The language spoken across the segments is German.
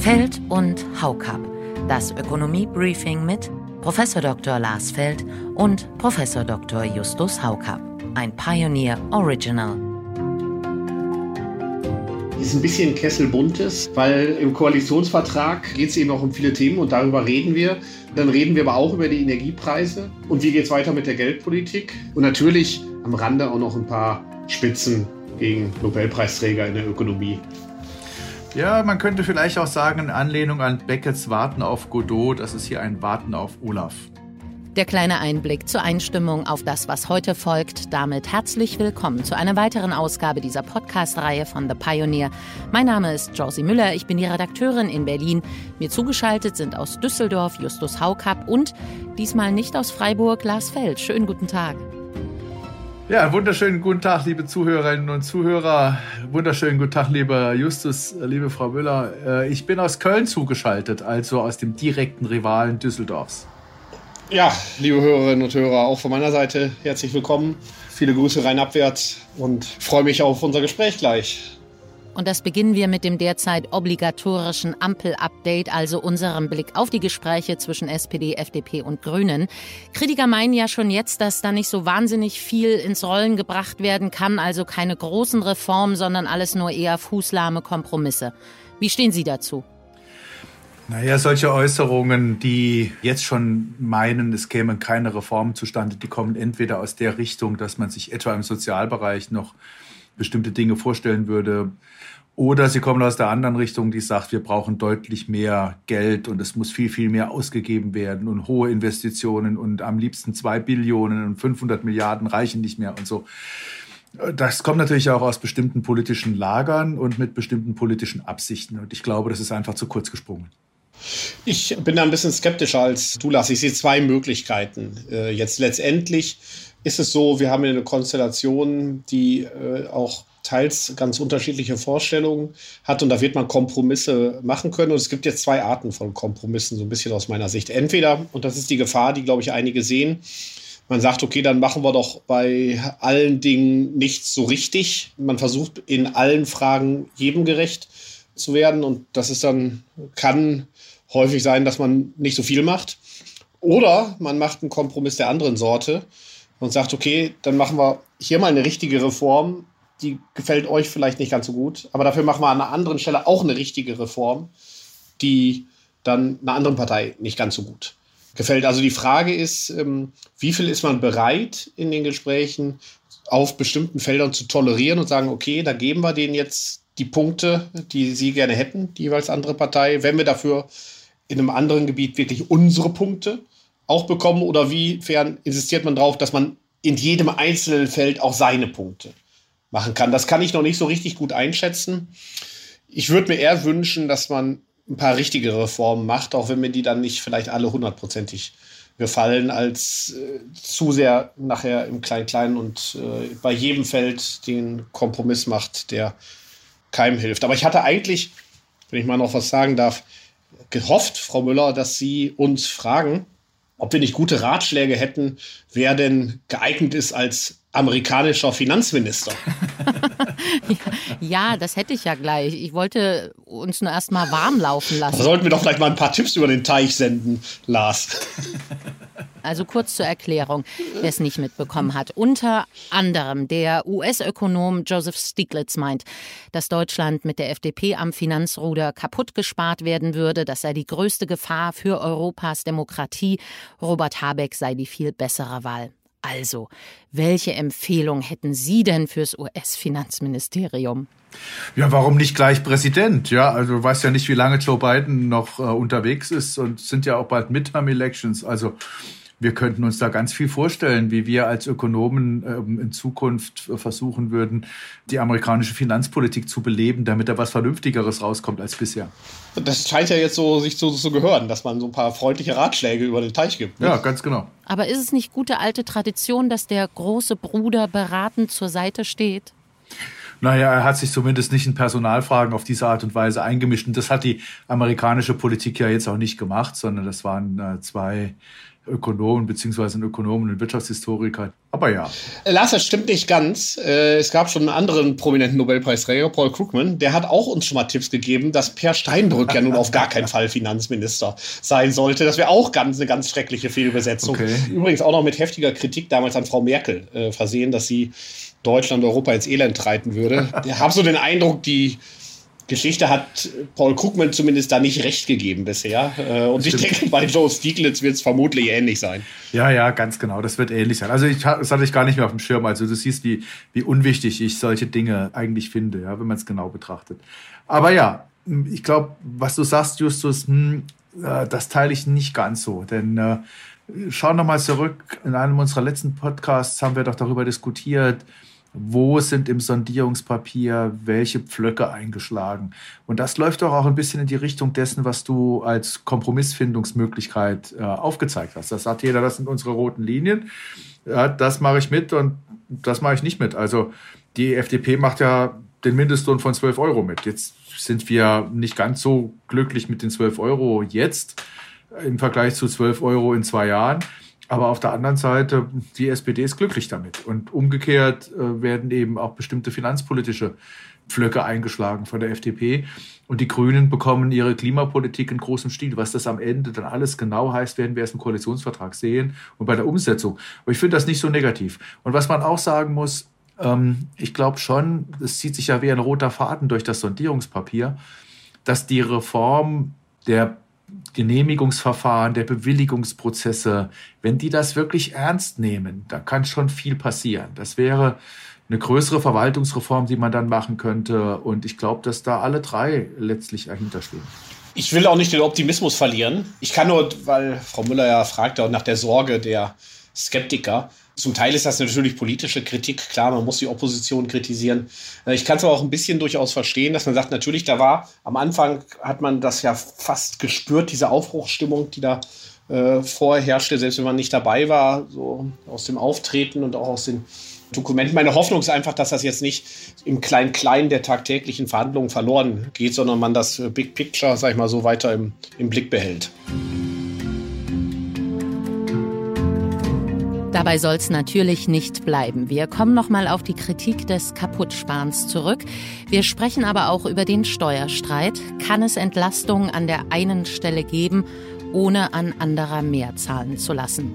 Feld und Haukap. Das Ökonomie-Briefing mit Prof. Dr. Lars Feld und Prof. Dr. Justus Haukap. Ein Pioneer Original. Ist ein bisschen Kesselbuntes, weil im Koalitionsvertrag geht es eben auch um viele Themen und darüber reden wir. Dann reden wir aber auch über die Energiepreise und wie geht es weiter mit der Geldpolitik. Und natürlich am Rande auch noch ein paar Spitzen gegen Nobelpreisträger in der Ökonomie. Ja, man könnte vielleicht auch sagen, in Anlehnung an Beckets Warten auf Godot, das ist hier ein Warten auf Olaf. Der kleine Einblick zur Einstimmung auf das, was heute folgt. Damit herzlich willkommen zu einer weiteren Ausgabe dieser Podcast-Reihe von The Pioneer. Mein Name ist Josie Müller, ich bin die Redakteurin in Berlin. Mir zugeschaltet sind aus Düsseldorf Justus Haukapp und diesmal nicht aus Freiburg Lars Feld. Schönen guten Tag. Ja, wunderschönen guten Tag, liebe Zuhörerinnen und Zuhörer. Wunderschönen guten Tag, lieber Justus, liebe Frau Müller. Äh, ich bin aus Köln zugeschaltet, also aus dem direkten Rivalen Düsseldorfs. Ja, liebe Hörerinnen und Hörer, auch von meiner Seite herzlich willkommen. Viele Grüße rein abwärts und freue mich auf unser Gespräch gleich. Und das beginnen wir mit dem derzeit obligatorischen Ampel-Update, also unserem Blick auf die Gespräche zwischen SPD, FDP und Grünen. Kritiker meinen ja schon jetzt, dass da nicht so wahnsinnig viel ins Rollen gebracht werden kann, also keine großen Reformen, sondern alles nur eher fußlahme Kompromisse. Wie stehen Sie dazu? Naja, solche Äußerungen, die jetzt schon meinen, es kämen keine Reformen zustande, die kommen entweder aus der Richtung, dass man sich etwa im Sozialbereich noch bestimmte Dinge vorstellen würde, oder sie kommen aus der anderen Richtung, die sagt, wir brauchen deutlich mehr Geld und es muss viel, viel mehr ausgegeben werden und hohe Investitionen und am liebsten zwei Billionen und 500 Milliarden reichen nicht mehr und so. Das kommt natürlich auch aus bestimmten politischen Lagern und mit bestimmten politischen Absichten. Und ich glaube, das ist einfach zu kurz gesprungen. Ich bin da ein bisschen skeptischer als du, Lars. Ich sehe zwei Möglichkeiten. Äh, jetzt letztendlich ist es so, wir haben eine Konstellation, die äh, auch teils ganz unterschiedliche Vorstellungen hat und da wird man Kompromisse machen können. Und es gibt jetzt zwei Arten von Kompromissen, so ein bisschen aus meiner Sicht. Entweder, und das ist die Gefahr, die, glaube ich, einige sehen, man sagt, okay, dann machen wir doch bei allen Dingen nichts so richtig. Man versucht in allen Fragen jedem gerecht zu werden und das ist dann, kann häufig sein, dass man nicht so viel macht. Oder man macht einen Kompromiss der anderen Sorte und sagt, okay, dann machen wir hier mal eine richtige Reform, die gefällt euch vielleicht nicht ganz so gut, aber dafür machen wir an einer anderen Stelle auch eine richtige Reform, die dann einer anderen Partei nicht ganz so gut gefällt. Also die Frage ist, ähm, wie viel ist man bereit in den Gesprächen auf bestimmten Feldern zu tolerieren und sagen, okay, da geben wir denen jetzt die Punkte, die sie gerne hätten, die jeweils andere Partei, wenn wir dafür in einem anderen Gebiet wirklich unsere Punkte auch bekommen oder wiefern insistiert man darauf, dass man in jedem einzelnen Feld auch seine Punkte machen kann. Das kann ich noch nicht so richtig gut einschätzen. Ich würde mir eher wünschen, dass man ein paar richtige Reformen macht, auch wenn mir die dann nicht vielleicht alle hundertprozentig gefallen, als äh, zu sehr nachher im Klein-Klein und äh, bei jedem Feld den Kompromiss macht, der keinem hilft. Aber ich hatte eigentlich, wenn ich mal noch was sagen darf, gehofft, Frau Müller, dass Sie uns fragen, ob wir nicht gute Ratschläge hätten, wer denn geeignet ist als amerikanischer Finanzminister. ja, das hätte ich ja gleich. Ich wollte uns nur erst mal warm laufen lassen. Da sollten wir doch vielleicht mal ein paar Tipps über den Teich senden, Lars. Also kurz zur Erklärung, wer es nicht mitbekommen hat. Unter anderem der US-Ökonom Joseph Stiglitz meint, dass Deutschland mit der FDP am Finanzruder kaputt gespart werden würde. Das sei die größte Gefahr für Europas Demokratie. Robert Habeck sei die viel bessere Wahl. Also, welche Empfehlung hätten Sie denn fürs US-Finanzministerium? Ja, warum nicht gleich Präsident? Ja, also du weißt ja nicht, wie lange Joe Biden noch äh, unterwegs ist und sind ja auch bald Midterm-Elections. Also wir könnten uns da ganz viel vorstellen, wie wir als Ökonomen ähm, in Zukunft versuchen würden, die amerikanische Finanzpolitik zu beleben, damit da was Vernünftigeres rauskommt als bisher. Das scheint ja jetzt so sich so zu gehören, dass man so ein paar freundliche Ratschläge über den Teich gibt. Ne? Ja, ganz genau. Aber ist es nicht gute alte Tradition, dass der große Bruder beratend zur Seite steht? Naja, er hat sich zumindest nicht in Personalfragen auf diese Art und Weise eingemischt. Und das hat die amerikanische Politik ja jetzt auch nicht gemacht, sondern das waren äh, zwei Ökonomen beziehungsweise ein Ökonomen und Wirtschaftshistoriker. Aber ja. Äh, Lars, das stimmt nicht ganz. Äh, es gab schon einen anderen prominenten Nobelpreisträger, Paul Krugman, der hat auch uns schon mal Tipps gegeben, dass Per Steinbrück ja nun auf gar keinen Fall Finanzminister sein sollte. Das wäre auch ganz, eine ganz schreckliche Fehlübersetzung. Okay. Übrigens auch noch mit heftiger Kritik damals an Frau Merkel äh, versehen, dass sie Deutschland, Europa ins Elend reiten würde. Ich habe so den Eindruck, die Geschichte hat Paul Krugman zumindest da nicht recht gegeben bisher. Äh, und ich denke, bei Joe Stieglitz wird es vermutlich ähnlich sein. Ja, ja, ganz genau. Das wird ähnlich sein. Also ich, das hatte ich gar nicht mehr auf dem Schirm. Also du siehst, wie, wie unwichtig ich solche Dinge eigentlich finde, ja, wenn man es genau betrachtet. Aber ja, ich glaube, was du sagst, Justus, hm, äh, das teile ich nicht ganz so. Denn äh, schau nochmal zurück. In einem unserer letzten Podcasts haben wir doch darüber diskutiert, wo sind im Sondierungspapier welche Pflöcke eingeschlagen. Und das läuft doch auch ein bisschen in die Richtung dessen, was du als Kompromissfindungsmöglichkeit äh, aufgezeigt hast. Das sagt jeder, das sind unsere roten Linien. Ja, das mache ich mit und das mache ich nicht mit. Also die FDP macht ja den Mindestlohn von 12 Euro mit. Jetzt sind wir nicht ganz so glücklich mit den 12 Euro jetzt im Vergleich zu 12 Euro in zwei Jahren. Aber auf der anderen Seite, die SPD ist glücklich damit. Und umgekehrt äh, werden eben auch bestimmte finanzpolitische Pflöcke eingeschlagen von der FDP. Und die Grünen bekommen ihre Klimapolitik in großem Stil. Was das am Ende dann alles genau heißt, werden wir erst im Koalitionsvertrag sehen und bei der Umsetzung. Aber ich finde das nicht so negativ. Und was man auch sagen muss, ähm, ich glaube schon, es zieht sich ja wie ein roter Faden durch das Sondierungspapier, dass die Reform der Genehmigungsverfahren, der Bewilligungsprozesse, wenn die das wirklich ernst nehmen, da kann schon viel passieren. Das wäre eine größere Verwaltungsreform, die man dann machen könnte. Und ich glaube, dass da alle drei letztlich dahinter stehen. Ich will auch nicht den Optimismus verlieren. Ich kann nur, weil Frau Müller ja fragte auch nach der Sorge der Skeptiker. Zum Teil ist das natürlich politische Kritik. Klar, man muss die Opposition kritisieren. Äh, ich kann es aber auch ein bisschen durchaus verstehen, dass man sagt, natürlich, da war am Anfang hat man das ja fast gespürt, diese Aufbruchsstimmung, die da äh, vorher herrschte, selbst wenn man nicht dabei war, so aus dem Auftreten und auch aus den Dokumenten. Meine Hoffnung ist einfach, dass das jetzt nicht im Klein-Klein der tagtäglichen Verhandlungen verloren geht, sondern man das äh, Big Picture, sag ich mal, so weiter im, im Blick behält. Dabei soll es natürlich nicht bleiben. Wir kommen nochmal auf die Kritik des Kaputtsparens zurück. Wir sprechen aber auch über den Steuerstreit. Kann es Entlastungen an der einen Stelle geben ohne an anderer mehr zahlen zu lassen.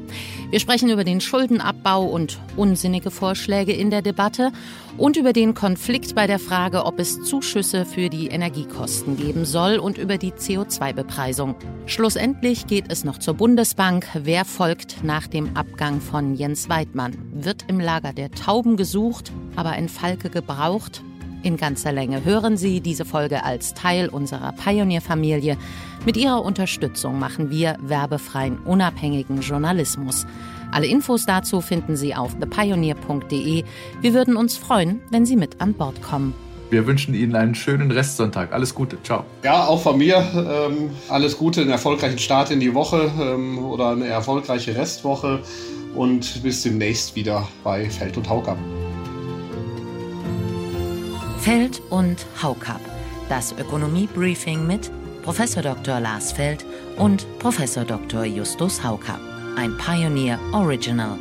Wir sprechen über den Schuldenabbau und unsinnige Vorschläge in der Debatte und über den Konflikt bei der Frage, ob es Zuschüsse für die Energiekosten geben soll und über die CO2-Bepreisung. Schlussendlich geht es noch zur Bundesbank. Wer folgt nach dem Abgang von Jens Weidmann? Wird im Lager der Tauben gesucht, aber ein Falke gebraucht? In ganzer Länge. Hören Sie diese Folge als Teil unserer Pioneer-Familie. Mit Ihrer Unterstützung machen wir werbefreien, unabhängigen Journalismus. Alle Infos dazu finden Sie auf thepioneer.de. Wir würden uns freuen, wenn Sie mit an Bord kommen. Wir wünschen Ihnen einen schönen Restsonntag. Alles Gute. Ciao. Ja, auch von mir ähm, alles Gute, einen erfolgreichen Start in die Woche ähm, oder eine erfolgreiche Restwoche und bis demnächst wieder bei Feld und Haukap. Feld und Haukap. Das Ökonomie-Briefing mit Prof. Dr. Lars Feld und Prof. Dr. Justus Haukap. Ein Pioneer Original.